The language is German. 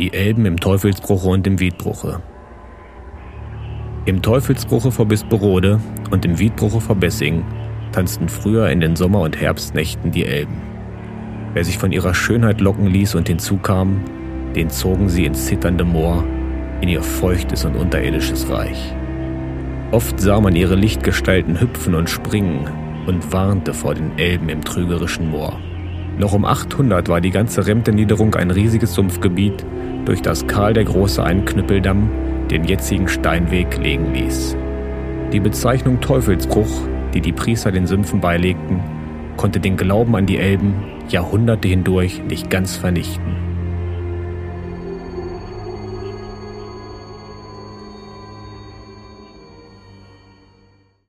Die Elben im Teufelsbruche und im Wiedbruche. Im Teufelsbruche vor Bisperode und im Wiedbruche vor Bessing tanzten früher in den Sommer- und Herbstnächten die Elben. Wer sich von ihrer Schönheit locken ließ und hinzukam, den zogen sie ins zitternde Moor, in ihr feuchtes und unterirdisches Reich. Oft sah man ihre Lichtgestalten hüpfen und springen und warnte vor den Elben im trügerischen Moor. Noch um 800 war die ganze Remtenniederung ein riesiges Sumpfgebiet, durch das Karl der Große einen Knüppeldamm, den jetzigen Steinweg, legen ließ. Die Bezeichnung Teufelsbruch, die die Priester den Sümpfen beilegten, konnte den Glauben an die Elben Jahrhunderte hindurch nicht ganz vernichten.